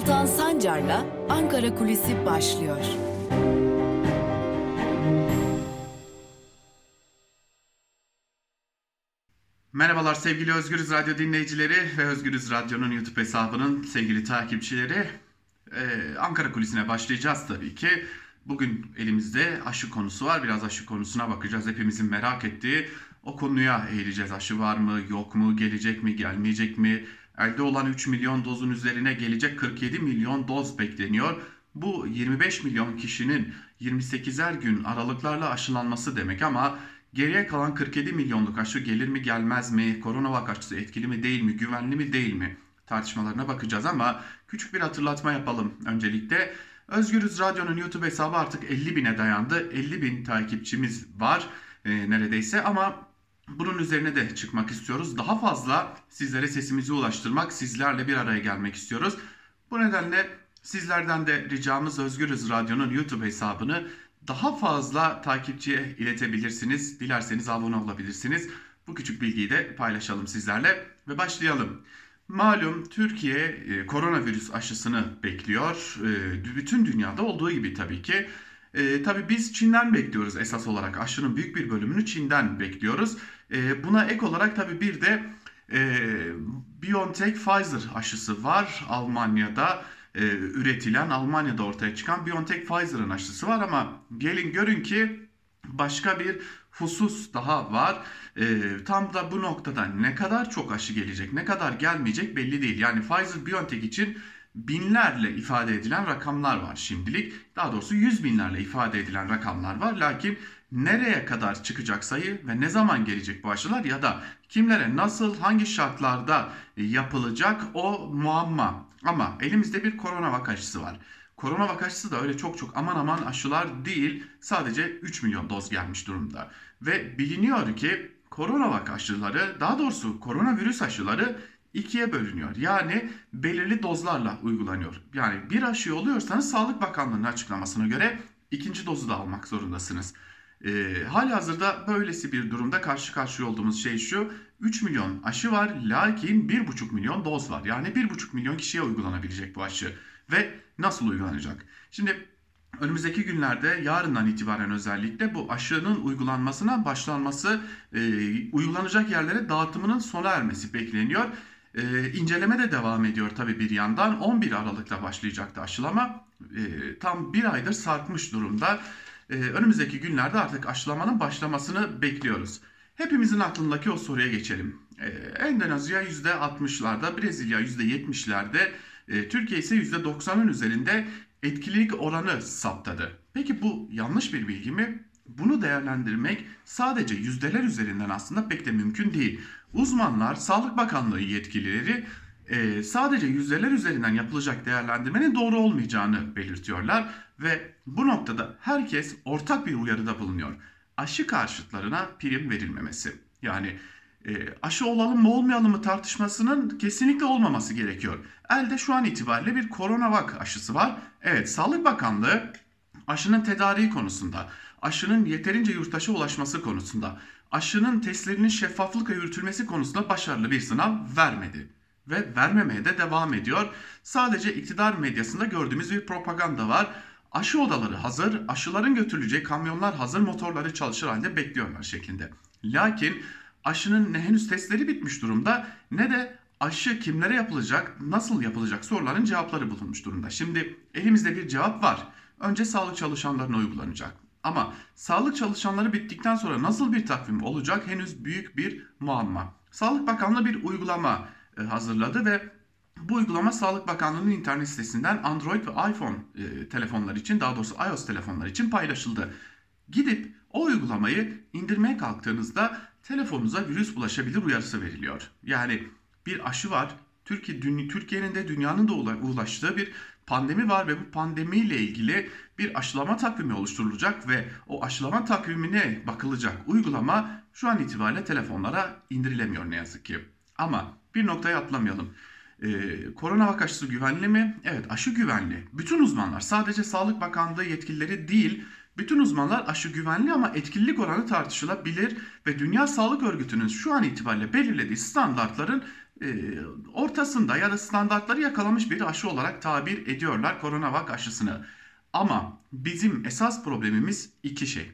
Altan Sancar'la Ankara Kulisi başlıyor. Merhabalar sevgili Özgürüz Radyo dinleyicileri ve Özgürüz Radyo'nun YouTube hesabının sevgili takipçileri. Ee, Ankara Kulisi'ne başlayacağız tabii ki. Bugün elimizde aşı konusu var. Biraz aşı konusuna bakacağız. Hepimizin merak ettiği o konuya eğileceğiz. Aşı var mı, yok mu, gelecek mi, gelmeyecek mi? Elde olan 3 milyon dozun üzerine gelecek 47 milyon doz bekleniyor. Bu 25 milyon kişinin 28'er gün aralıklarla aşılanması demek ama geriye kalan 47 milyonluk aşı gelir mi gelmez mi? Koronavak aşısı etkili mi değil mi? Güvenli mi değil mi? Tartışmalarına bakacağız ama küçük bir hatırlatma yapalım öncelikle. Özgürüz Radyo'nun YouTube hesabı artık 50 bine dayandı. 50 bin takipçimiz var e, neredeyse ama bunun üzerine de çıkmak istiyoruz. Daha fazla sizlere sesimizi ulaştırmak, sizlerle bir araya gelmek istiyoruz. Bu nedenle sizlerden de ricamız Özgürüz Radyo'nun YouTube hesabını daha fazla takipçiye iletebilirsiniz. Dilerseniz abone olabilirsiniz. Bu küçük bilgiyi de paylaşalım sizlerle ve başlayalım. Malum Türkiye e, koronavirüs aşısını bekliyor. E, bütün dünyada olduğu gibi tabii ki. E, tabii biz Çin'den bekliyoruz esas olarak. Aşının büyük bir bölümünü Çin'den bekliyoruz. E, buna ek olarak tabii bir de e, BioNTech Pfizer aşısı var Almanya'da e, üretilen Almanya'da ortaya çıkan BioNTech Pfizer'ın aşısı var ama gelin görün ki başka bir husus daha var. E, tam da bu noktada ne kadar çok aşı gelecek, ne kadar gelmeyecek belli değil. Yani Pfizer BioNTech için binlerle ifade edilen rakamlar var şimdilik. Daha doğrusu yüz binlerle ifade edilen rakamlar var. Lakin nereye kadar çıkacak sayı ve ne zaman gelecek bu aşılar ya da kimlere nasıl hangi şartlarda yapılacak o muamma. Ama elimizde bir korona vak aşısı var. Korona vak aşısı da öyle çok çok aman aman aşılar değil. Sadece 3 milyon doz gelmiş durumda. Ve biliniyor ki korona vak aşıları daha doğrusu koronavirüs aşıları ikiye bölünüyor. Yani belirli dozlarla uygulanıyor. Yani bir aşı oluyorsanız Sağlık Bakanlığı'nın açıklamasına göre ikinci dozu da almak zorundasınız. E, hali hazırda böylesi bir durumda karşı karşıya olduğumuz şey şu. 3 milyon aşı var lakin 1,5 milyon doz var. Yani 1,5 milyon kişiye uygulanabilecek bu aşı. Ve nasıl uygulanacak? Şimdi önümüzdeki günlerde yarından itibaren özellikle bu aşının uygulanmasına başlanması, e, uygulanacak yerlere dağıtımının sona ermesi bekleniyor. E, inceleme de devam ediyor tabii bir yandan. 11 Aralık'ta başlayacaktı aşılama. E, tam bir aydır sarkmış durumda. E, önümüzdeki günlerde artık aşılamanın başlamasını bekliyoruz. Hepimizin aklındaki o soruya geçelim. E, Endonezya %60'larda, Brezilya %70'lerde, e, Türkiye ise %90'ın üzerinde etkililik oranı saptadı. Peki bu yanlış bir bilgi mi? Bunu değerlendirmek sadece yüzdeler üzerinden aslında pek de mümkün değil. Uzmanlar, Sağlık Bakanlığı yetkilileri e, sadece yüzdeler üzerinden yapılacak değerlendirmenin doğru olmayacağını belirtiyorlar ve bu noktada herkes ortak bir uyarıda bulunuyor. Aşı karşıtlarına prim verilmemesi. Yani e, aşı olalım mı olmayalım mı tartışmasının kesinlikle olmaması gerekiyor. Elde şu an itibariyle bir koronavak aşısı var. Evet Sağlık Bakanlığı aşının tedariği konusunda, aşının yeterince yurttaşa ulaşması konusunda, aşının testlerinin şeffaflıkla yürütülmesi konusunda başarılı bir sınav vermedi ve vermemeye de devam ediyor. Sadece iktidar medyasında gördüğümüz bir propaganda var. Aşı odaları hazır, aşıların götürüleceği kamyonlar hazır, motorları çalışır halde bekliyorlar şeklinde. Lakin aşının ne henüz testleri bitmiş durumda ne de aşı kimlere yapılacak, nasıl yapılacak soruların cevapları bulunmuş durumda. Şimdi elimizde bir cevap var. Önce sağlık çalışanlarına uygulanacak. Ama sağlık çalışanları bittikten sonra nasıl bir takvim olacak henüz büyük bir muamma. Sağlık Bakanlığı bir uygulama hazırladı ve bu uygulama Sağlık Bakanlığı'nın internet sitesinden Android ve iPhone e, telefonlar için daha doğrusu iOS telefonlar için paylaşıldı. Gidip o uygulamayı indirmeye kalktığınızda telefonunuza virüs bulaşabilir uyarısı veriliyor. Yani bir aşı var. Türkiye, Türkiye'nin de dünyanın da ulaştığı bir pandemi var ve bu pandemiyle ilgili bir aşılama takvimi oluşturulacak ve o aşılama takvimine bakılacak uygulama şu an itibariyle telefonlara indirilemiyor ne yazık ki. Ama bir noktaya atlamayalım. Ee, korona vaka aşısı güvenli mi? Evet aşı güvenli. Bütün uzmanlar sadece Sağlık Bakanlığı yetkilileri değil bütün uzmanlar aşı güvenli ama etkililik oranı tartışılabilir ve Dünya Sağlık Örgütü'nün şu an itibariyle belirlediği standartların e, ortasında ya da standartları yakalamış bir aşı olarak tabir ediyorlar koronavak aşısını. Ama bizim esas problemimiz iki şey.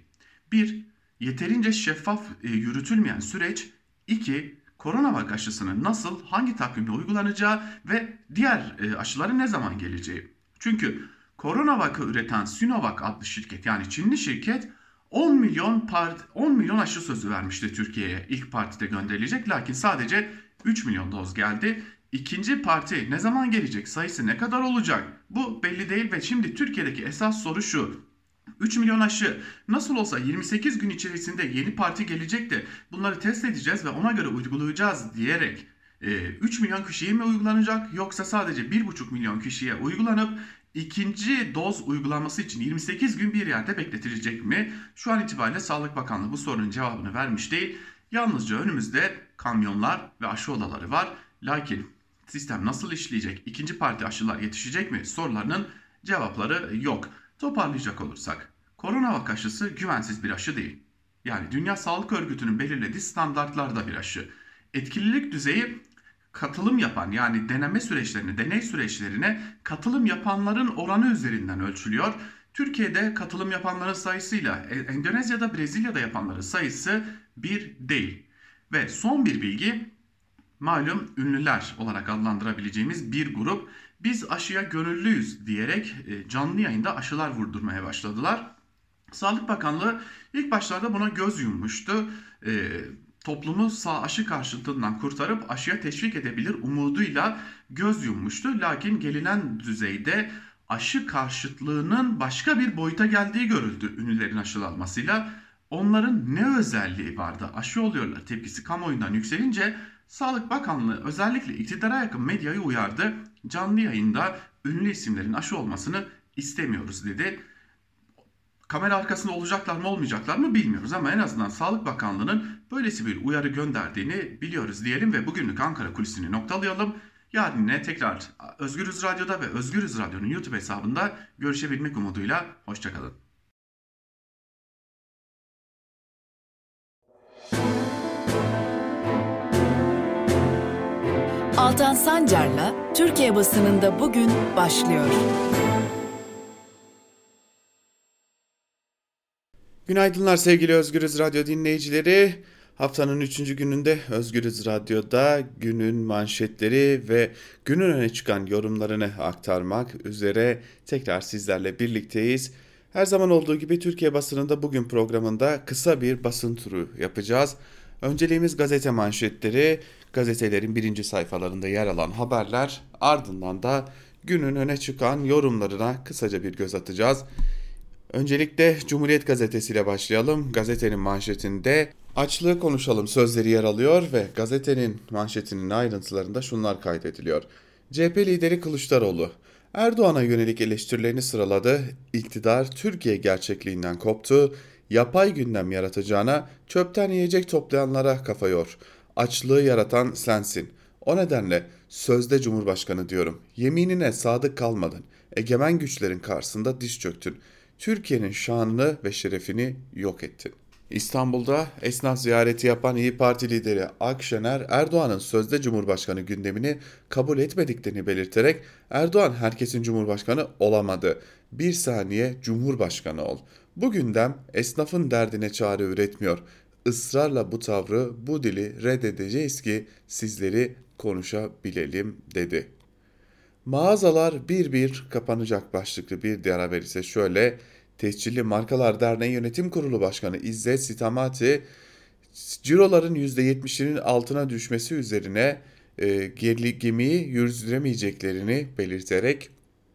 Bir, yeterince şeffaf e, yürütülmeyen süreç. İki, koronavak aşısının nasıl, hangi takvimde uygulanacağı ve diğer e, aşıların ne zaman geleceği. Çünkü koronavakı üreten Sinovac adlı şirket yani Çinli şirket 10 milyon part 10 milyon aşı sözü vermişti Türkiye'ye. ilk partide gönderilecek lakin sadece 3 milyon doz geldi. İkinci parti ne zaman gelecek? Sayısı ne kadar olacak? Bu belli değil ve şimdi Türkiye'deki esas soru şu. 3 milyon aşı nasıl olsa 28 gün içerisinde yeni parti gelecek de bunları test edeceğiz ve ona göre uygulayacağız diyerek 3 milyon kişiye mi uygulanacak yoksa sadece 1,5 milyon kişiye uygulanıp ikinci doz uygulanması için 28 gün bir yerde bekletilecek mi? Şu an itibariyle Sağlık Bakanlığı bu sorunun cevabını vermiş değil. Yalnızca önümüzde kamyonlar ve aşı odaları var. Lakin sistem nasıl işleyecek? İkinci parti aşılar yetişecek mi? Sorularının cevapları yok. Toparlayacak olursak, koronavak aşısı güvensiz bir aşı değil. Yani Dünya Sağlık Örgütü'nün belirlediği standartlarda bir aşı. Etkililik düzeyi katılım yapan yani deneme süreçlerini, deney süreçlerine katılım yapanların oranı üzerinden ölçülüyor. Türkiye'de katılım yapanların sayısıyla e, Endonezya'da, Brezilya'da yapanların sayısı bir değil. Ve son bir bilgi malum ünlüler olarak adlandırabileceğimiz bir grup biz aşıya gönüllüyüz diyerek e, canlı yayında aşılar vurdurmaya başladılar. Sağlık Bakanlığı ilk başlarda buna göz yummuştu. E, toplumu sağ aşı karşıtından kurtarıp aşıya teşvik edebilir umuduyla göz yummuştu. Lakin gelinen düzeyde aşı karşıtlığının başka bir boyuta geldiği görüldü ünlülerin aşılanmasıyla. Onların ne özelliği vardı? Aşı oluyorlar tepkisi kamuoyundan yükselince Sağlık Bakanlığı özellikle iktidara yakın medyayı uyardı. Canlı yayında ünlü isimlerin aşı olmasını istemiyoruz dedi. Kamera arkasında olacaklar mı olmayacaklar mı bilmiyoruz ama en azından Sağlık Bakanlığı'nın böylesi bir uyarı gönderdiğini biliyoruz diyelim ve bugünlük Ankara kulisini noktalayalım. Yarın yine tekrar Özgürüz Radyo'da ve Özgürüz Radyo'nun YouTube hesabında görüşebilmek umuduyla hoşçakalın. Altan Sancar'la Türkiye basınında bugün başlıyor. Günaydınlar sevgili Özgürüz Radyo dinleyicileri. Haftanın 3. gününde Özgürüz Radyo'da günün manşetleri ve günün öne çıkan yorumlarını aktarmak üzere tekrar sizlerle birlikteyiz. Her zaman olduğu gibi Türkiye basınında bugün programında kısa bir basın turu yapacağız. Önceliğimiz gazete manşetleri, gazetelerin birinci sayfalarında yer alan haberler, ardından da günün öne çıkan yorumlarına kısaca bir göz atacağız. Öncelikle Cumhuriyet Gazetesi ile başlayalım. Gazetenin manşetinde açlığı konuşalım sözleri yer alıyor ve gazetenin manşetinin ayrıntılarında şunlar kaydediliyor. CHP lideri Kılıçdaroğlu Erdoğan'a yönelik eleştirilerini sıraladı. İktidar Türkiye gerçekliğinden koptu. Yapay gündem yaratacağına çöpten yiyecek toplayanlara kafa yor. Açlığı yaratan sensin. O nedenle sözde Cumhurbaşkanı diyorum. Yeminine sadık kalmadın. Egemen güçlerin karşısında diş çöktün. Türkiye'nin şanını ve şerefini yok ettin. İstanbul'da esnaf ziyareti yapan İyi Parti lideri Akşener Erdoğan'ın sözde Cumhurbaşkanı gündemini kabul etmediklerini belirterek Erdoğan herkesin Cumhurbaşkanı olamadı. Bir saniye Cumhurbaşkanı ol. Bu gündem esnafın derdine çare üretmiyor. Israrla bu tavrı, bu dili reddedeceğiz ki sizleri konuşabilelim dedi. Mağazalar bir bir kapanacak başlıklı bir diğer haber ise şöyle. Tescilli Markalar Derneği Yönetim Kurulu Başkanı İzzet Sitamati ciroların %70'inin altına düşmesi üzerine e, gemiyi yüzdüremeyeceklerini belirterek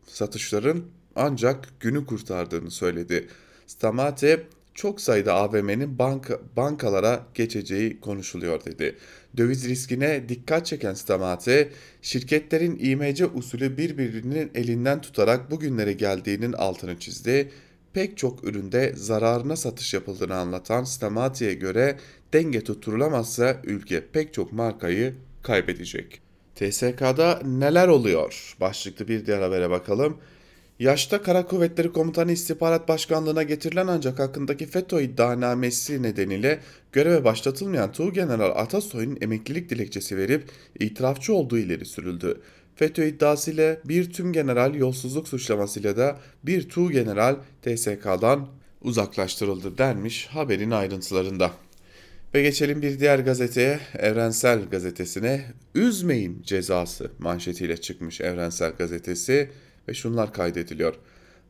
satışların ancak günü kurtardığını söyledi. Stamate çok sayıda AVM'nin banka, bankalara geçeceği konuşuluyor dedi. Döviz riskine dikkat çeken Stamate, şirketlerin IMC usulü birbirinin elinden tutarak bugünlere geldiğinin altını çizdi. Pek çok üründe zararına satış yapıldığını anlatan Stamate'ye göre denge tutturulamazsa ülke pek çok markayı kaybedecek. TSK'da neler oluyor? Başlıklı bir diğer habere bakalım. Yaşta Kara Kuvvetleri Komutanı İstihbarat Başkanlığı'na getirilen ancak hakkındaki FETÖ iddianamesi nedeniyle göreve başlatılmayan Tuğgeneral Atasoy'un emeklilik dilekçesi verip itirafçı olduğu ileri sürüldü. FETÖ iddiasıyla bir tüm general yolsuzluk suçlamasıyla da bir Tuğgeneral TSK'dan uzaklaştırıldı denmiş haberin ayrıntılarında. Ve geçelim bir diğer gazeteye, Evrensel Gazetesi'ne. Üzmeyin cezası manşetiyle çıkmış Evrensel Gazetesi ve şunlar kaydediliyor.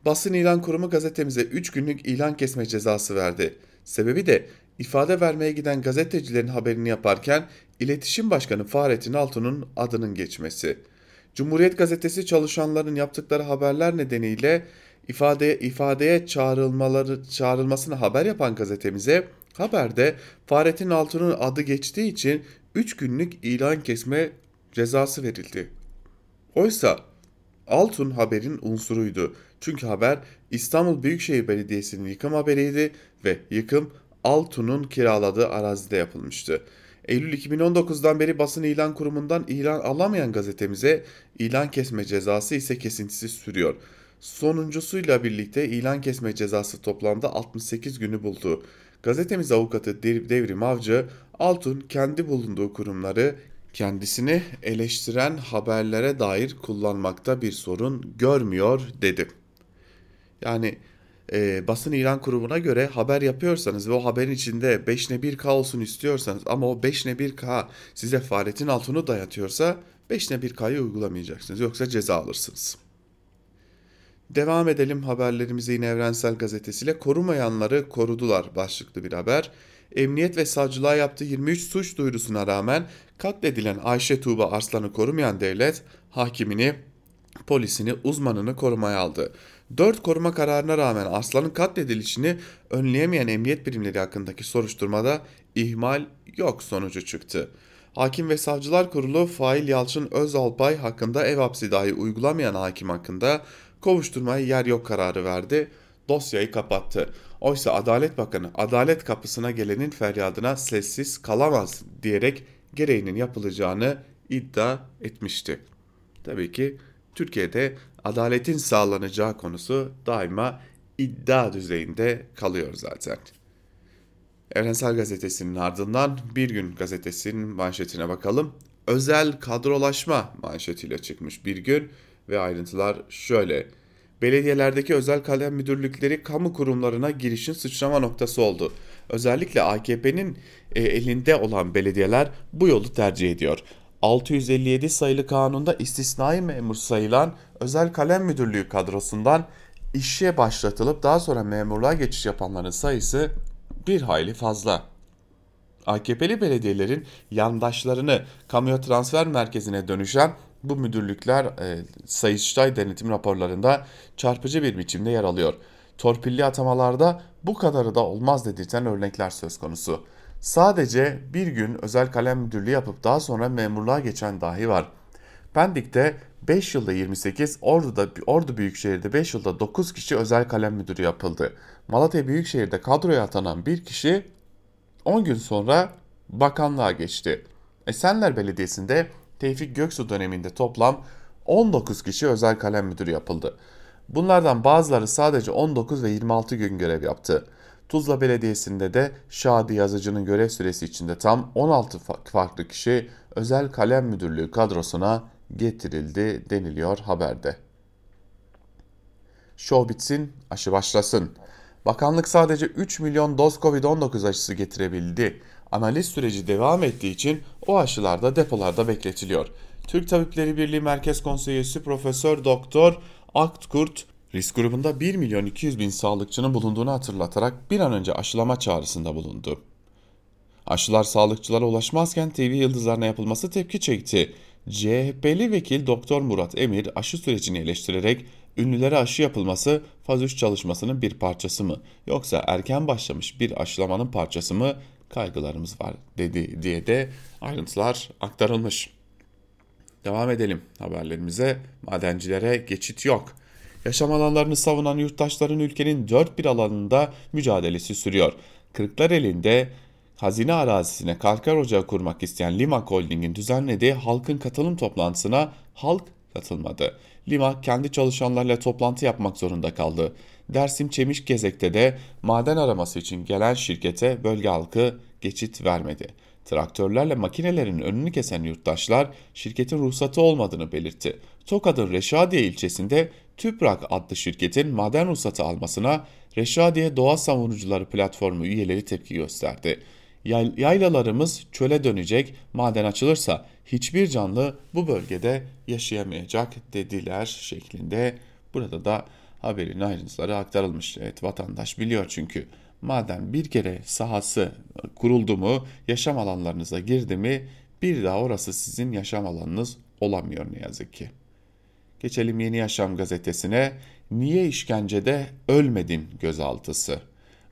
Basın İlan Kurumu gazetemize 3 günlük ilan kesme cezası verdi. Sebebi de ifade vermeye giden gazetecilerin haberini yaparken İletişim Başkanı Fahrettin Altun'un adının geçmesi. Cumhuriyet Gazetesi çalışanların yaptıkları haberler nedeniyle ifadeye, ifadeye çağrılmaları çağrılmasını haber yapan gazetemize haberde Fahrettin Altun'un adı geçtiği için 3 günlük ilan kesme cezası verildi. Oysa Altun haberin unsuruydu. Çünkü haber İstanbul Büyükşehir Belediyesi'nin yıkım haberiydi ve yıkım Altun'un kiraladığı arazide yapılmıştı. Eylül 2019'dan beri basın ilan kurumundan ilan alamayan gazetemize ilan kesme cezası ise kesintisiz sürüyor. Sonuncusuyla birlikte ilan kesme cezası toplamda 68 günü buldu. Gazetemiz avukatı Devrim Avcı, Altun kendi bulunduğu kurumları kendisini eleştiren haberlere dair kullanmakta bir sorun görmüyor dedi. Yani e, basın ilan kurumuna göre haber yapıyorsanız ve o haberin içinde 5 ne 1K olsun istiyorsanız ama o 5 ne 1K size Fahrettin Altun'u dayatıyorsa 5 ne 1K'yı uygulamayacaksınız yoksa ceza alırsınız. Devam edelim haberlerimize yine Evrensel Gazetesi'yle korumayanları korudular başlıklı bir haber. Emniyet ve savcılığa yaptığı 23 suç duyurusuna rağmen katledilen Ayşe Tuğba Arslan'ı korumayan devlet hakimini, polisini, uzmanını korumaya aldı. 4 koruma kararına rağmen Arslan'ın katledilişini önleyemeyen emniyet birimleri hakkındaki soruşturmada ihmal yok sonucu çıktı. Hakim ve Savcılar Kurulu Fail Yalçın Özalpay hakkında ev hapsi dahi uygulamayan hakim hakkında kovuşturmaya yer yok kararı verdi. Dosyayı kapattı. Oysa Adalet Bakanı adalet kapısına gelenin feryadına sessiz kalamaz diyerek gereğinin yapılacağını iddia etmişti. Tabii ki Türkiye'de adaletin sağlanacağı konusu daima iddia düzeyinde kalıyor zaten. Evrensel Gazetesi'nin ardından Bir Gün Gazetesi'nin manşetine bakalım. Özel kadrolaşma manşetiyle çıkmış Bir Gün ve ayrıntılar şöyle. Belediyelerdeki özel kalem müdürlükleri kamu kurumlarına girişin sıçrama noktası oldu. Özellikle AKP'nin e, elinde olan belediyeler bu yolu tercih ediyor. 657 sayılı kanunda istisnai memur sayılan özel kalem müdürlüğü kadrosundan işe başlatılıp daha sonra memurluğa geçiş yapanların sayısı bir hayli fazla. AKP'li belediyelerin yandaşlarını kamuya transfer merkezine dönüşen bu müdürlükler e, Sayıştay denetim raporlarında çarpıcı bir biçimde yer alıyor. Torpilli atamalarda bu kadarı da olmaz dedirten örnekler söz konusu. Sadece bir gün özel kalem müdürlüğü yapıp daha sonra memurluğa geçen dahi var. Pendik'te 5 yılda 28, Ordu'da Ordu Büyükşehir'de 5 yılda 9 kişi özel kalem müdürü yapıldı. Malatya Büyükşehir'de kadroya atanan bir kişi 10 gün sonra bakanlığa geçti. Esenler Belediyesi'nde Tevfik Göksu döneminde toplam 19 kişi özel kalem müdürü yapıldı. Bunlardan bazıları sadece 19 ve 26 gün görev yaptı. Tuzla Belediyesi'nde de Şadi Yazıcı'nın görev süresi içinde tam 16 farklı kişi özel kalem müdürlüğü kadrosuna getirildi deniliyor haberde. Şov bitsin, aşı başlasın. Bakanlık sadece 3 milyon doz Covid-19 aşısı getirebildi. Analiz süreci devam ettiği için o aşılar da depolarda bekletiliyor. Türk Tabipleri Birliği Merkez Konseyisi Profesör Doktor Aktkurt risk grubunda 1 milyon 200 bin sağlıkçının bulunduğunu hatırlatarak bir an önce aşılama çağrısında bulundu. Aşılar sağlıkçılara ulaşmazken TV yıldızlarına yapılması tepki çekti. CHP'li vekil Doktor Murat Emir aşı sürecini eleştirerek ünlülere aşı yapılması faz 3 çalışmasının bir parçası mı yoksa erken başlamış bir aşılamanın parçası mı kaygılarımız var dedi diye de ayrıntılar aktarılmış. Devam edelim haberlerimize. Madencilere geçit yok. Yaşam alanlarını savunan yurttaşların ülkenin dört bir alanında mücadelesi sürüyor. Kırklar elinde hazine arazisine kalkar ocağı kurmak isteyen Lima Holding'in düzenlediği halkın katılım toplantısına halk katılmadı. Lima kendi çalışanlarıyla toplantı yapmak zorunda kaldı. Dersim Çemişgezek'te de maden araması için gelen şirkete bölge halkı geçit vermedi. Traktörlerle makinelerin önünü kesen yurttaşlar şirketin ruhsatı olmadığını belirtti. Tokat'ın Reşadiye ilçesinde Tüprak adlı şirketin maden ruhsatı almasına Reşadiye Doğa Savunucuları Platformu üyeleri tepki gösterdi. Yaylalarımız çöle dönecek, maden açılırsa hiçbir canlı bu bölgede yaşayamayacak dediler şeklinde. Burada da haberin ayrıntıları aktarılmış. Evet vatandaş biliyor çünkü maden bir kere sahası kuruldu mu, yaşam alanlarınıza girdi mi bir daha orası sizin yaşam alanınız olamıyor ne yazık ki. Geçelim Yeni Yaşam gazetesine. Niye işkencede ölmedin gözaltısı.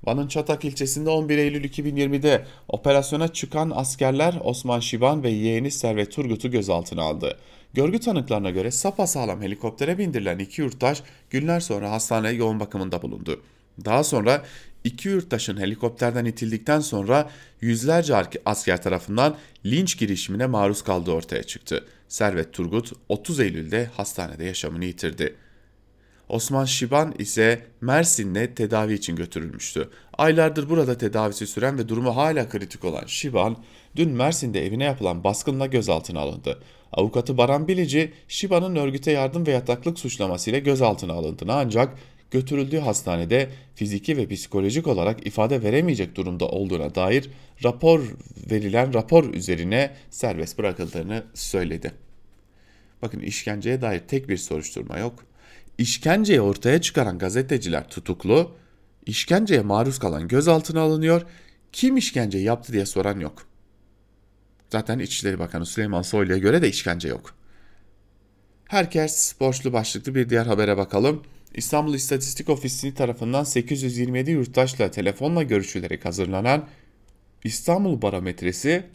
Van'ın Çatak ilçesinde 11 Eylül 2020'de operasyona çıkan askerler Osman Şiban ve yeğeni Servet Turgut'u gözaltına aldı. Görgü tanıklarına göre sapasağlam helikoptere bindirilen iki yurttaş günler sonra hastaneye yoğun bakımında bulundu. Daha sonra iki yurttaşın helikopterden itildikten sonra yüzlerce asker tarafından linç girişimine maruz kaldığı ortaya çıktı. Servet Turgut 30 Eylül'de hastanede yaşamını yitirdi. Osman Şiban ise Mersin'de tedavi için götürülmüştü. Aylardır burada tedavisi süren ve durumu hala kritik olan Şiban, dün Mersin'de evine yapılan baskınla gözaltına alındı. Avukatı Baran Bilici, Şiban'ın örgüte yardım ve yataklık suçlamasıyla gözaltına alındığını ancak götürüldüğü hastanede fiziki ve psikolojik olarak ifade veremeyecek durumda olduğuna dair rapor verilen rapor üzerine serbest bırakıldığını söyledi. Bakın işkenceye dair tek bir soruşturma yok. İşkenceyi ortaya çıkaran gazeteciler tutuklu, işkenceye maruz kalan gözaltına alınıyor, kim işkence yaptı diye soran yok. Zaten İçişleri Bakanı Süleyman Soylu'ya göre de işkence yok. Herkes borçlu başlıklı bir diğer habere bakalım. İstanbul İstatistik Ofisi tarafından 827 yurttaşla telefonla görüşülerek hazırlanan İstanbul Barometresi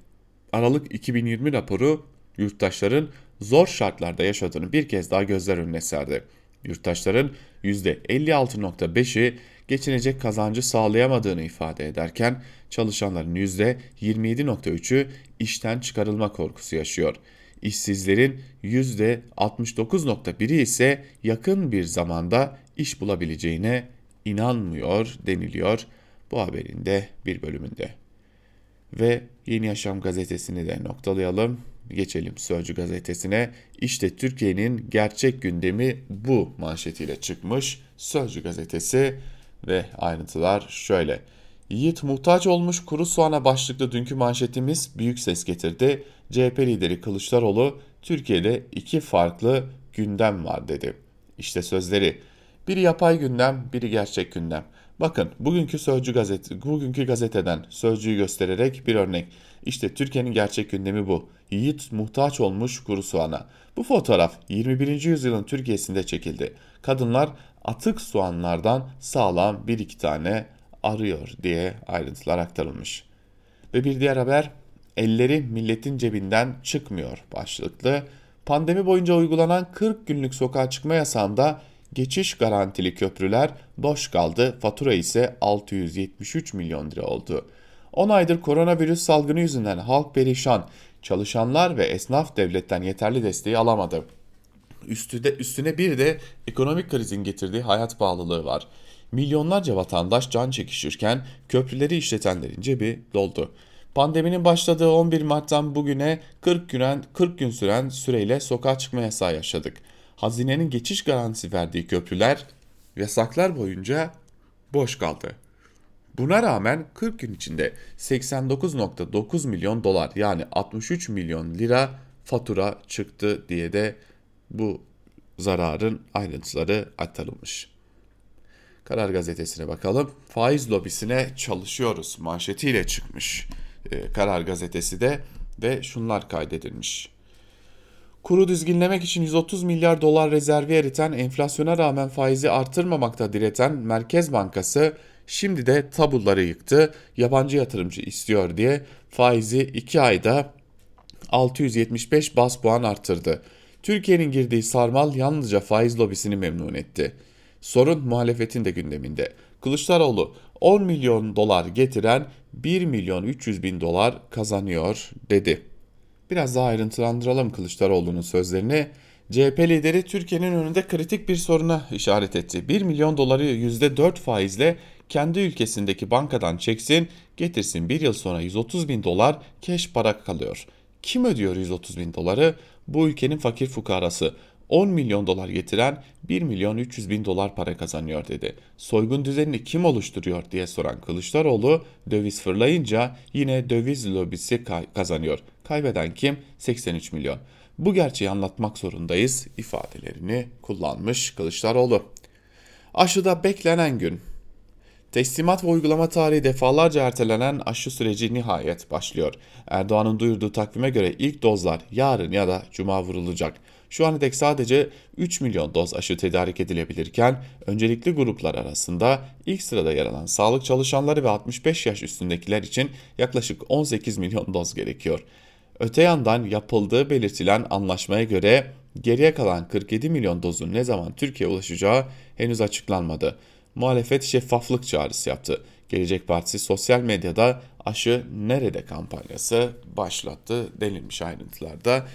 Aralık 2020 raporu yurttaşların zor şartlarda yaşadığını bir kez daha gözler önüne serdi. Yurttaşların %56.5'i geçinecek kazancı sağlayamadığını ifade ederken çalışanların %27.3'ü işten çıkarılma korkusu yaşıyor. İşsizlerin %69.1'i ise yakın bir zamanda iş bulabileceğine inanmıyor deniliyor bu haberin de bir bölümünde. Ve Yeni Yaşam gazetesini de noktalayalım. Geçelim Sözcü gazetesine. İşte Türkiye'nin gerçek gündemi bu manşetiyle çıkmış Sözcü gazetesi ve ayrıntılar şöyle. Yiğit muhtaç olmuş kuru soğana başlıklı dünkü manşetimiz büyük ses getirdi. CHP lideri Kılıçdaroğlu Türkiye'de iki farklı gündem var dedi. İşte sözleri. Biri yapay gündem, biri gerçek gündem. Bakın bugünkü Sözcü gazete, bugünkü gazeteden Sözcü'yü göstererek bir örnek. İşte Türkiye'nin gerçek gündemi bu. Yiğit muhtaç olmuş kuru soğana. Bu fotoğraf 21. yüzyılın Türkiye'sinde çekildi. Kadınlar atık soğanlardan sağlam bir iki tane arıyor diye ayrıntılar aktarılmış. Ve bir diğer haber elleri milletin cebinden çıkmıyor başlıklı. Pandemi boyunca uygulanan 40 günlük sokağa çıkma yasağında geçiş garantili köprüler boş kaldı. Fatura ise 673 milyon lira oldu. 10 aydır koronavirüs salgını yüzünden halk perişan. Çalışanlar ve esnaf devletten yeterli desteği alamadı. Üstüde, üstüne bir de ekonomik krizin getirdiği hayat pahalılığı var. Milyonlarca vatandaş can çekişirken köprüleri işletenlerin cebi doldu. Pandeminin başladığı 11 Mart'tan bugüne 40 gün, 40 gün süren süreyle sokağa çıkma yasağı yaşadık. Hazinenin geçiş garantisi verdiği köprüler yasaklar boyunca boş kaldı. Buna rağmen 40 gün içinde 89.9 milyon dolar yani 63 milyon lira fatura çıktı diye de bu zararın ayrıntıları aktarılmış. Karar Gazetesi'ne bakalım. Faiz lobisine çalışıyoruz manşetiyle çıkmış. Ee, Karar Gazetesi de ve şunlar kaydedilmiş. Kuru düzgünlemek için 130 milyar dolar rezervi eriten, enflasyona rağmen faizi artırmamakta direten Merkez Bankası şimdi de tabuları yıktı. Yabancı yatırımcı istiyor diye faizi 2 ayda 675 bas puan arttırdı. Türkiye'nin girdiği sarmal yalnızca faiz lobisini memnun etti. Sorun muhalefetin de gündeminde. Kılıçdaroğlu 10 milyon dolar getiren 1 milyon 300 bin dolar kazanıyor dedi. Biraz daha ayrıntılandıralım Kılıçdaroğlu'nun sözlerini. CHP lideri Türkiye'nin önünde kritik bir soruna işaret etti. 1 milyon doları %4 faizle kendi ülkesindeki bankadan çeksin, getirsin bir yıl sonra 130 bin dolar keş para kalıyor. Kim ödüyor 130 bin doları? Bu ülkenin fakir fukarası. 10 milyon dolar getiren 1 milyon 300 bin dolar para kazanıyor dedi. Soygun düzenini kim oluşturuyor diye soran Kılıçdaroğlu döviz fırlayınca yine döviz lobisi kazanıyor. Kaybeden kim? 83 milyon. Bu gerçeği anlatmak zorundayız ifadelerini kullanmış Kılıçdaroğlu. Aşıda beklenen gün. Teslimat ve uygulama tarihi defalarca ertelenen aşı süreci nihayet başlıyor. Erdoğan'ın duyurduğu takvime göre ilk dozlar yarın ya da cuma vurulacak. Şu ana dek sadece 3 milyon doz aşı tedarik edilebilirken öncelikli gruplar arasında ilk sırada yer alan sağlık çalışanları ve 65 yaş üstündekiler için yaklaşık 18 milyon doz gerekiyor. Öte yandan yapıldığı belirtilen anlaşmaya göre geriye kalan 47 milyon dozun ne zaman Türkiye'ye ulaşacağı henüz açıklanmadı. Muhalefet şeffaflık çağrısı yaptı. Gelecek Partisi sosyal medyada aşı nerede kampanyası başlattı denilmiş ayrıntılarda.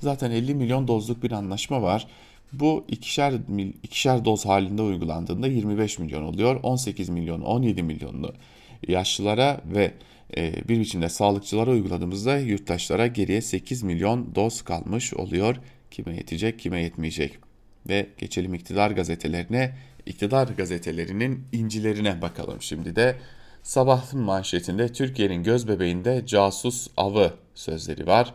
Zaten 50 milyon dozluk bir anlaşma var. Bu ikişer, ikişer doz halinde uygulandığında 25 milyon oluyor. 18 milyon, 17 milyonlu yaşlılara ve bir biçimde sağlıkçılara uyguladığımızda yurttaşlara geriye 8 milyon doz kalmış oluyor. Kime yetecek, kime yetmeyecek. Ve geçelim iktidar gazetelerine. İktidar gazetelerinin incilerine bakalım şimdi de. Sabahın manşetinde Türkiye'nin göz bebeğinde casus avı sözleri var.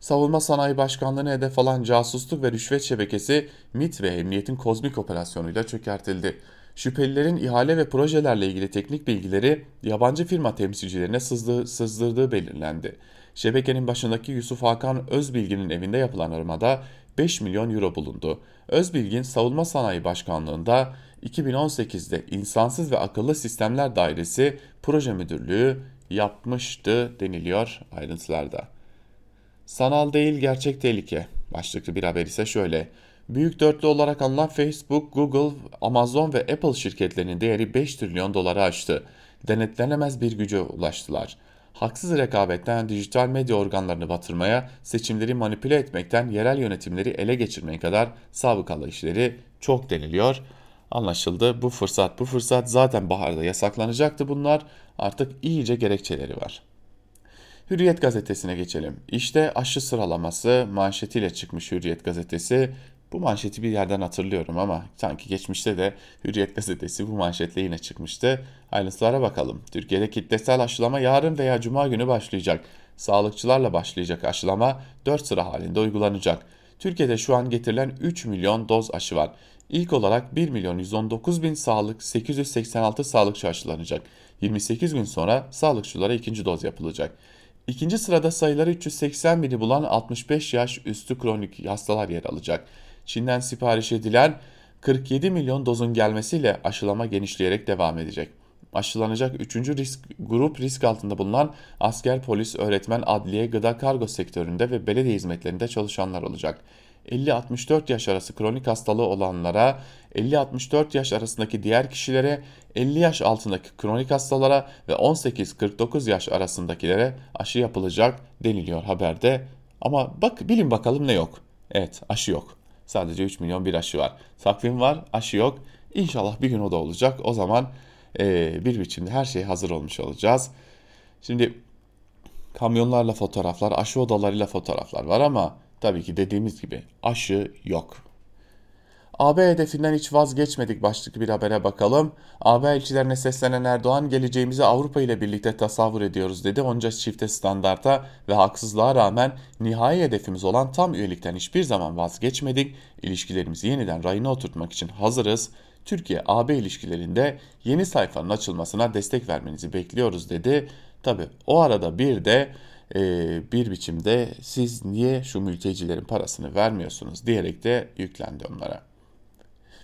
Savunma Sanayi Başkanlığı'na hedef alan casusluk ve rüşvet şebekesi MIT ve Emniyet'in kozmik operasyonuyla çökertildi. Şüphelilerin ihale ve projelerle ilgili teknik bilgileri yabancı firma temsilcilerine sızdığı, sızdırdığı belirlendi. Şebekenin başındaki Yusuf Hakan Özbilgin'in evinde yapılan aramada 5 milyon euro bulundu. Özbilgin Savunma Sanayi Başkanlığı'nda 2018'de İnsansız ve Akıllı Sistemler Dairesi Proje Müdürlüğü yapmıştı deniliyor ayrıntılarda. Sanal değil gerçek tehlike. Başlıklı bir haber ise şöyle. Büyük dörtlü olarak anılan Facebook, Google, Amazon ve Apple şirketlerinin değeri 5 trilyon doları aştı. Denetlenemez bir güce ulaştılar. Haksız rekabetten dijital medya organlarını batırmaya, seçimleri manipüle etmekten yerel yönetimleri ele geçirmeye kadar sabıkalı işleri çok deniliyor. Anlaşıldı. Bu fırsat bu fırsat zaten baharda yasaklanacaktı bunlar. Artık iyice gerekçeleri var. Hürriyet gazetesine geçelim. İşte aşı sıralaması manşetiyle çıkmış Hürriyet gazetesi. Bu manşeti bir yerden hatırlıyorum ama sanki geçmişte de Hürriyet gazetesi bu manşetle yine çıkmıştı. Ayrıntılara bakalım. Türkiye'de kitlesel aşılama yarın veya cuma günü başlayacak. Sağlıkçılarla başlayacak aşılama 4 sıra halinde uygulanacak. Türkiye'de şu an getirilen 3 milyon doz aşı var. İlk olarak 1 milyon 119 bin sağlık 886 sağlıkçı aşılanacak. 28 gün sonra sağlıkçılara ikinci doz yapılacak. İkinci sırada sayıları 380 bini bulan 65 yaş üstü kronik hastalar yer alacak. Çin'den sipariş edilen 47 milyon dozun gelmesiyle aşılama genişleyerek devam edecek. Aşılanacak 3. risk, grup risk altında bulunan asker, polis, öğretmen, adliye, gıda, kargo sektöründe ve belediye hizmetlerinde çalışanlar olacak. 50-64 yaş arası kronik hastalığı olanlara, 50-64 yaş arasındaki diğer kişilere, 50 yaş altındaki kronik hastalara ve 18-49 yaş arasındakilere aşı yapılacak deniliyor haberde. Ama bak bilin bakalım ne yok. Evet aşı yok. Sadece 3 milyon bir aşı var. Takvim var aşı yok. İnşallah bir gün o da olacak. O zaman e, bir biçimde her şey hazır olmuş olacağız. Şimdi kamyonlarla fotoğraflar, aşı odalarıyla fotoğraflar var ama tabii ki dediğimiz gibi aşı yok. AB hedefinden hiç vazgeçmedik başlıklı bir habere bakalım. AB elçilerine seslenen Erdoğan geleceğimizi Avrupa ile birlikte tasavvur ediyoruz dedi. Onca çifte standarta ve haksızlığa rağmen nihai hedefimiz olan tam üyelikten hiçbir zaman vazgeçmedik. İlişkilerimizi yeniden rayına oturtmak için hazırız. Türkiye-AB ilişkilerinde yeni sayfanın açılmasına destek vermenizi bekliyoruz dedi. Tabi o arada bir de e, bir biçimde siz niye şu mültecilerin parasını vermiyorsunuz diyerek de yüklendi onlara.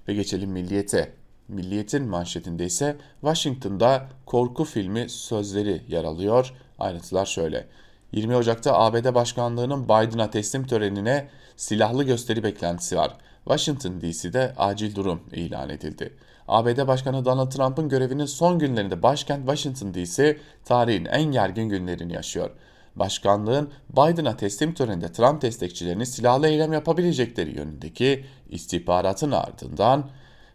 Ve geçelim Milliyet'e. Milliyet'in manşetinde ise Washington'da korku filmi sözleri yer alıyor. Ayrıntılar şöyle. 20 Ocak'ta ABD Başkanlığı'nın Biden'a teslim törenine silahlı gösteri beklentisi var. Washington DC'de acil durum ilan edildi. ABD Başkanı Donald Trump'ın görevinin son günlerinde başkent Washington DC tarihin en gergin günlerini yaşıyor. Başkanlığın Biden'a teslim töreninde Trump destekçilerinin silahlı eylem yapabilecekleri yönündeki istihbaratın ardından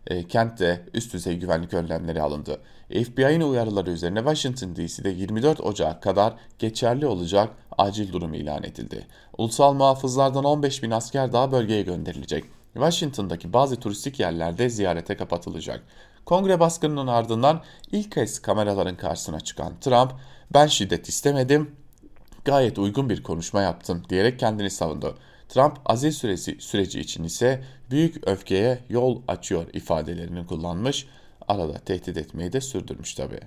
e, kentte üst düzey güvenlik önlemleri alındı. FBI'nin uyarıları üzerine Washington DC'de 24 Ocak kadar geçerli olacak acil durum ilan edildi. Ulusal muhafızlardan 15 bin asker daha bölgeye gönderilecek. Washington'daki bazı turistik yerlerde ziyarete kapatılacak. Kongre baskınının ardından ilk kez kameraların karşısına çıkan Trump, ben şiddet istemedim, gayet uygun bir konuşma yaptım diyerek kendini savundu. Trump azil süresi, süreci için ise büyük öfkeye yol açıyor ifadelerini kullanmış, arada tehdit etmeyi de sürdürmüş tabi.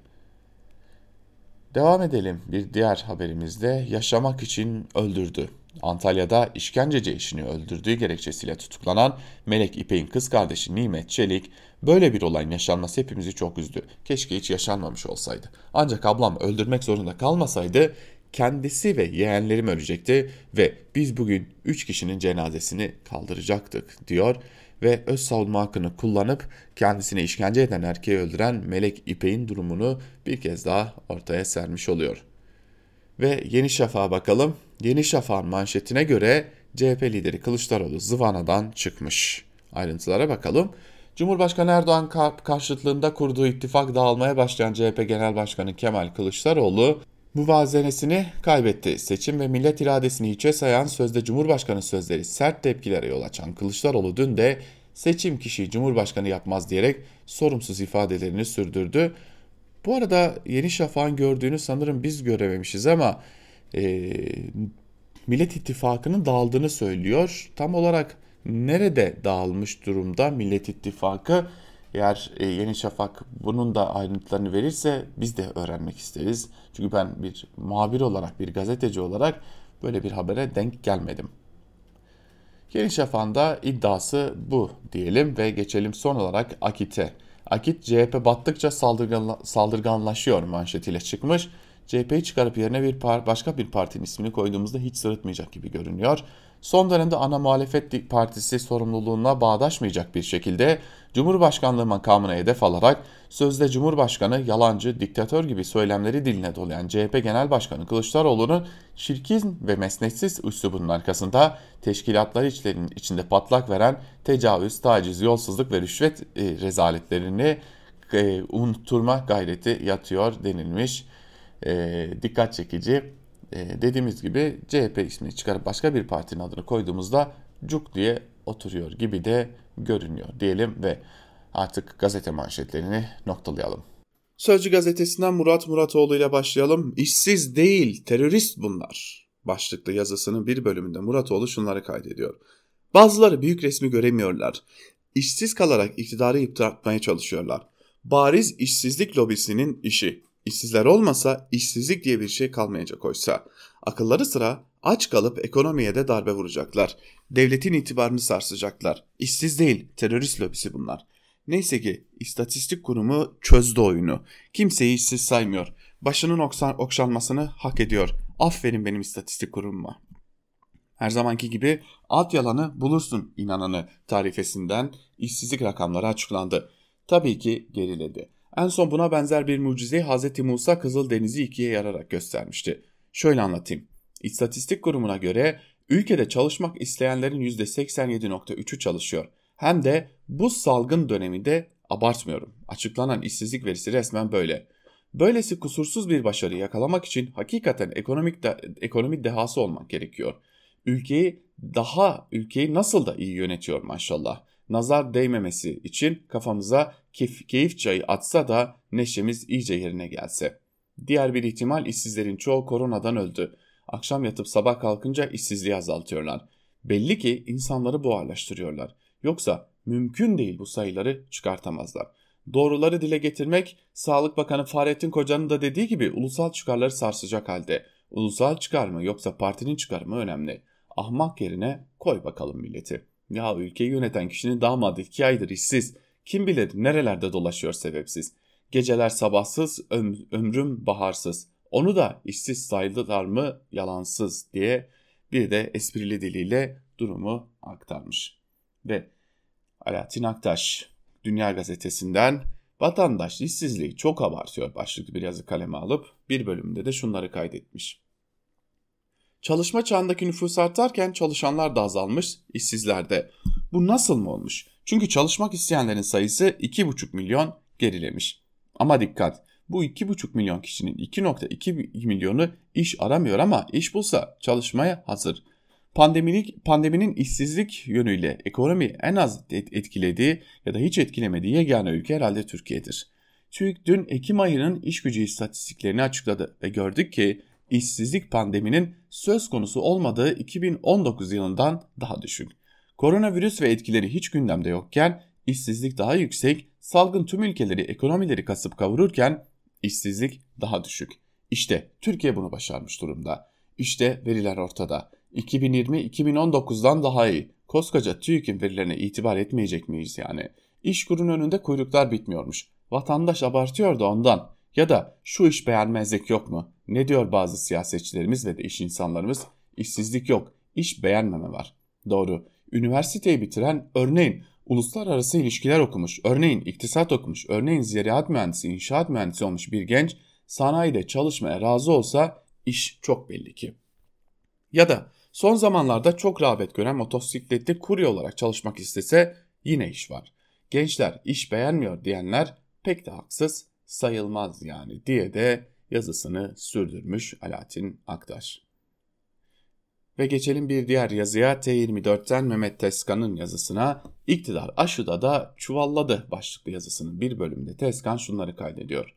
Devam edelim bir diğer haberimizde yaşamak için öldürdü. Antalya'da işkenceci eşini öldürdüğü gerekçesiyle tutuklanan Melek İpek'in kız kardeşi Nimet Çelik, böyle bir olayın yaşanması hepimizi çok üzdü. Keşke hiç yaşanmamış olsaydı. Ancak ablam öldürmek zorunda kalmasaydı kendisi ve yeğenlerim ölecekti ve biz bugün 3 kişinin cenazesini kaldıracaktık diyor ve öz savunma hakkını kullanıp kendisine işkence eden erkeği öldüren Melek İpek'in durumunu bir kez daha ortaya sermiş oluyor. Ve Yeni Şafak'a bakalım. Yeni Şafak'ın manşetine göre CHP lideri Kılıçdaroğlu zıvanadan çıkmış. Ayrıntılara bakalım. Cumhurbaşkanı Erdoğan karşıtlığında kurduğu ittifak dağılmaya başlayan CHP Genel Başkanı Kemal Kılıçdaroğlu muvazenesini kaybetti. Seçim ve millet iradesini hiçe sayan sözde Cumhurbaşkanı sözleri sert tepkilere yol açan Kılıçdaroğlu dün de seçim kişiyi Cumhurbaşkanı yapmaz diyerek sorumsuz ifadelerini sürdürdü. Bu arada Yeni Şafak'ın gördüğünü sanırım biz görememişiz ama e, Millet İttifakı'nın dağıldığını söylüyor. Tam olarak nerede dağılmış durumda Millet İttifakı? Eğer e, Yeni Şafak bunun da ayrıntılarını verirse biz de öğrenmek isteriz. Çünkü ben bir muhabir olarak, bir gazeteci olarak böyle bir habere denk gelmedim. Yeni Şafak'ın da iddiası bu diyelim ve geçelim son olarak Akit'e. Akit CHP battıkça saldırgan, saldırganlaşıyor manşetiyle çıkmış. CHP'yi çıkarıp yerine bir par başka bir partinin ismini koyduğumuzda hiç sırıtmayacak gibi görünüyor. Son dönemde ana muhalefet partisi sorumluluğuna bağdaşmayacak bir şekilde Cumhurbaşkanlığı makamına hedef alarak sözde Cumhurbaşkanı yalancı, diktatör gibi söylemleri diline dolayan CHP Genel Başkanı Kılıçdaroğlu'nun şirkin ve mesnetsiz üslubunun arkasında teşkilatları içinde patlak veren tecavüz, taciz, yolsuzluk ve rüşvet e, rezaletlerini e, unutturma gayreti yatıyor denilmiş. E, dikkat çekici. E, dediğimiz gibi CHP ismini çıkarıp başka bir partinin adını koyduğumuzda cuk diye oturuyor gibi de görünüyor diyelim ve artık gazete manşetlerini noktalayalım. Sözcü gazetesinden Murat Muratoğlu ile başlayalım. İşsiz değil, terörist bunlar. Başlıklı yazısının bir bölümünde Muratoğlu şunları kaydediyor. Bazıları büyük resmi göremiyorlar. İşsiz kalarak iktidarı yıpratmaya çalışıyorlar. Bariz işsizlik lobisinin işi. İşsizler olmasa işsizlik diye bir şey kalmayacak oysa. Akılları sıra aç kalıp ekonomiye de darbe vuracaklar. Devletin itibarını sarsacaklar. İşsiz değil, terörist lobisi bunlar. Neyse ki istatistik kurumu çözdü oyunu. Kimseyi işsiz saymıyor. Başının okşanmasını hak ediyor. Aferin benim istatistik kurumuma. Her zamanki gibi alt yalanı bulursun inananı tarifesinden işsizlik rakamları açıklandı. Tabii ki geriledi. En son buna benzer bir mucizeyi Hz. Musa Kızıldeniz'i ikiye yararak göstermişti. Şöyle anlatayım. İstatistik kurumuna göre ülkede çalışmak isteyenlerin %87.3'ü çalışıyor. Hem de bu salgın döneminde abartmıyorum. Açıklanan işsizlik verisi resmen böyle. Böylesi kusursuz bir başarı yakalamak için hakikaten ekonomik de, ekonomik dehası olmak gerekiyor. Ülkeyi daha ülkeyi nasıl da iyi yönetiyor maşallah. Nazar değmemesi için kafamıza keyif, keyif çayı atsa da neşemiz iyice yerine gelse. Diğer bir ihtimal işsizlerin çoğu koronadan öldü. Akşam yatıp sabah kalkınca işsizliği azaltıyorlar. Belli ki insanları buharlaştırıyorlar. Yoksa mümkün değil bu sayıları çıkartamazlar. Doğruları dile getirmek Sağlık Bakanı Fahrettin Koca'nın da dediği gibi ulusal çıkarları sarsacak halde. Ulusal çıkar mı yoksa partinin çıkarı mı önemli. Ahmak yerine koy bakalım milleti. Ya ülkeyi yöneten kişinin damadı iki aydır işsiz. Kim bilir nerelerde dolaşıyor sebepsiz. Geceler sabahsız, öm ömrüm baharsız. Onu da işsiz sayılırlar mı yalansız diye bir de esprili diliyle durumu aktarmış. Ve Alaaddin Aktaş Dünya Gazetesi'nden vatandaş işsizliği çok abartıyor başlıklı bir yazı kaleme alıp bir bölümde de şunları kaydetmiş. Çalışma çağındaki nüfus artarken çalışanlar da azalmış, işsizler de. Bu nasıl mı olmuş? Çünkü çalışmak isteyenlerin sayısı 2,5 milyon gerilemiş. Ama dikkat, bu 2,5 milyon kişinin 2,2 milyonu iş aramıyor ama iş bulsa çalışmaya hazır. Pandemilik, pandeminin işsizlik yönüyle ekonomi en az etkilediği ya da hiç etkilemediği yegane ülke herhalde Türkiye'dir. TÜİK dün Ekim ayının iş gücü istatistiklerini açıkladı ve gördük ki işsizlik pandeminin söz konusu olmadığı 2019 yılından daha düşük. Koronavirüs ve etkileri hiç gündemde yokken işsizlik daha yüksek, salgın tüm ülkeleri ekonomileri kasıp kavururken işsizlik daha düşük. İşte Türkiye bunu başarmış durumda. İşte veriler ortada. 2020 2019'dan daha iyi. Koskoca TÜİK'in verilerine itibar etmeyecek miyiz yani? İş kurun önünde kuyruklar bitmiyormuş. Vatandaş abartıyor da ondan. Ya da şu iş beğenmezlik yok mu? Ne diyor bazı siyasetçilerimiz ve de iş insanlarımız? İşsizlik yok, iş beğenmeme var. Doğru. Üniversiteyi bitiren örneğin uluslararası ilişkiler okumuş, örneğin iktisat okumuş, örneğin ziraat mühendisi, inşaat mühendisi olmuş bir genç sanayide çalışmaya razı olsa iş çok belli ki. Ya da son zamanlarda çok rağbet gören motosikletli kurye olarak çalışmak istese yine iş var. Gençler iş beğenmiyor diyenler pek de haksız sayılmaz yani diye de yazısını sürdürmüş Alaaddin Aktaş. Ve geçelim bir diğer yazıya T24'ten Mehmet Teskan'ın yazısına iktidar aşıda da çuvalladı başlıklı yazısının bir bölümünde Teskan şunları kaydediyor.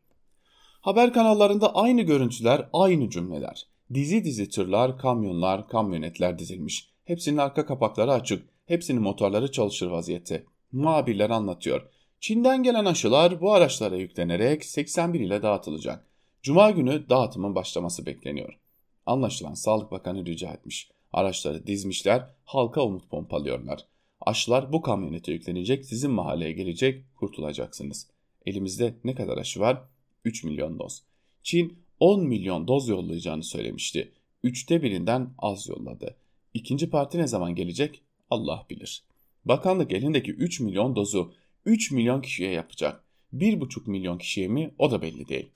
Haber kanallarında aynı görüntüler, aynı cümleler. Dizi dizi tırlar, kamyonlar, kamyonetler dizilmiş. Hepsinin arka kapakları açık, hepsinin motorları çalışır vaziyette. Muhabirler anlatıyor. Çin'den gelen aşılar bu araçlara yüklenerek 81 ile dağıtılacak. Cuma günü dağıtımın başlaması bekleniyor. Anlaşılan Sağlık Bakanı rica etmiş. Araçları dizmişler, halka umut pompalıyorlar. Aşılar bu kamyonete yüklenecek, sizin mahalleye gelecek, kurtulacaksınız. Elimizde ne kadar aşı var? 3 milyon doz. Çin 10 milyon doz yollayacağını söylemişti. Üçte birinden az yolladı. İkinci parti ne zaman gelecek? Allah bilir. Bakanlık elindeki 3 milyon dozu 3 milyon kişiye yapacak. 1,5 milyon kişiye mi o da belli değil.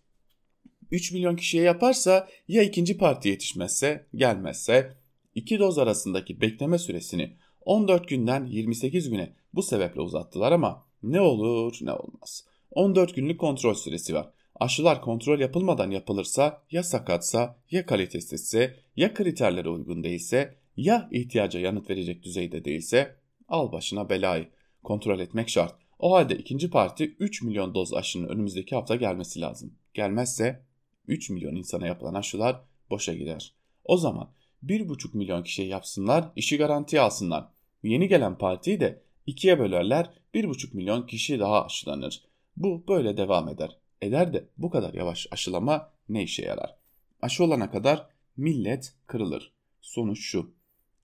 3 milyon kişiye yaparsa ya ikinci parti yetişmezse, gelmezse iki doz arasındaki bekleme süresini 14 günden 28 güne bu sebeple uzattılar ama ne olur ne olmaz. 14 günlük kontrol süresi var. Aşılar kontrol yapılmadan yapılırsa ya sakatsa ya kalitesizse ya kriterlere uygun değilse ya ihtiyaca yanıt verecek düzeyde değilse al başına belayı. Kontrol etmek şart. O halde ikinci parti 3 milyon doz aşının önümüzdeki hafta gelmesi lazım. Gelmezse 3 milyon insana yapılan aşılar boşa gider. O zaman 1,5 milyon kişiye yapsınlar, işi garantiye alsınlar. Yeni gelen partiyi de ikiye bölerler, 1,5 milyon kişi daha aşılanır. Bu böyle devam eder. Eder de bu kadar yavaş aşılama ne işe yarar? Aşı olana kadar millet kırılır. Sonuç şu.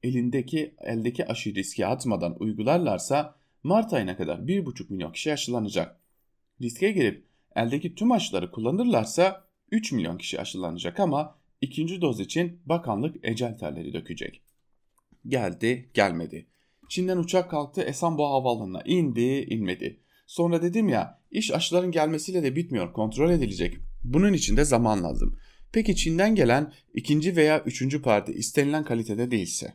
Elindeki eldeki aşı riske atmadan uygularlarsa Mart ayına kadar 1,5 milyon kişi aşılanacak. Riske girip eldeki tüm aşıları kullanırlarsa 3 milyon kişi aşılanacak ama ikinci doz için bakanlık ecel terleri dökecek. Geldi gelmedi. Çin'den uçak kalktı Esenboğa Havaalanı'na indi inmedi. Sonra dedim ya iş aşıların gelmesiyle de bitmiyor kontrol edilecek. Bunun için de zaman lazım. Peki Çin'den gelen ikinci veya üçüncü parti istenilen kalitede değilse?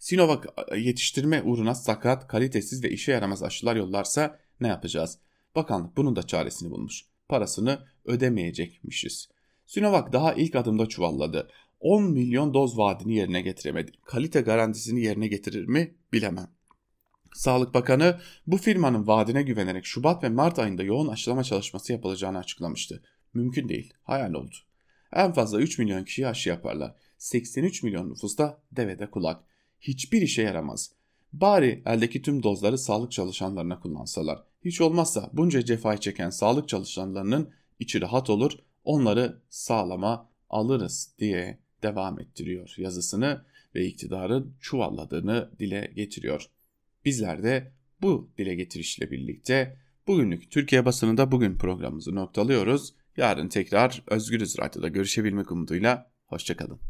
Sinovac yetiştirme uğruna sakat, kalitesiz ve işe yaramaz aşılar yollarsa ne yapacağız? Bakanlık bunun da çaresini bulmuş. Parasını ödemeyecekmişiz. Sinovac daha ilk adımda çuvalladı. 10 milyon doz vaadini yerine getiremedi. Kalite garantisini yerine getirir mi bilemem. Sağlık Bakanı bu firmanın vaadine güvenerek Şubat ve Mart ayında yoğun aşılama çalışması yapılacağını açıklamıştı. Mümkün değil, hayal oldu. En fazla 3 milyon kişiye aşı yaparlar. 83 milyon nüfusta devede kulak. Hiçbir işe yaramaz. Bari eldeki tüm dozları sağlık çalışanlarına kullansalar. Hiç olmazsa bunca cefayı çeken sağlık çalışanlarının içi rahat olur, onları sağlama alırız diye devam ettiriyor yazısını ve iktidarın çuvalladığını dile getiriyor. Bizler de bu dile getirişle birlikte bugünlük Türkiye basınında bugün programımızı noktalıyoruz. Yarın tekrar Özgürüz Radyo'da görüşebilmek umuduyla hoşçakalın.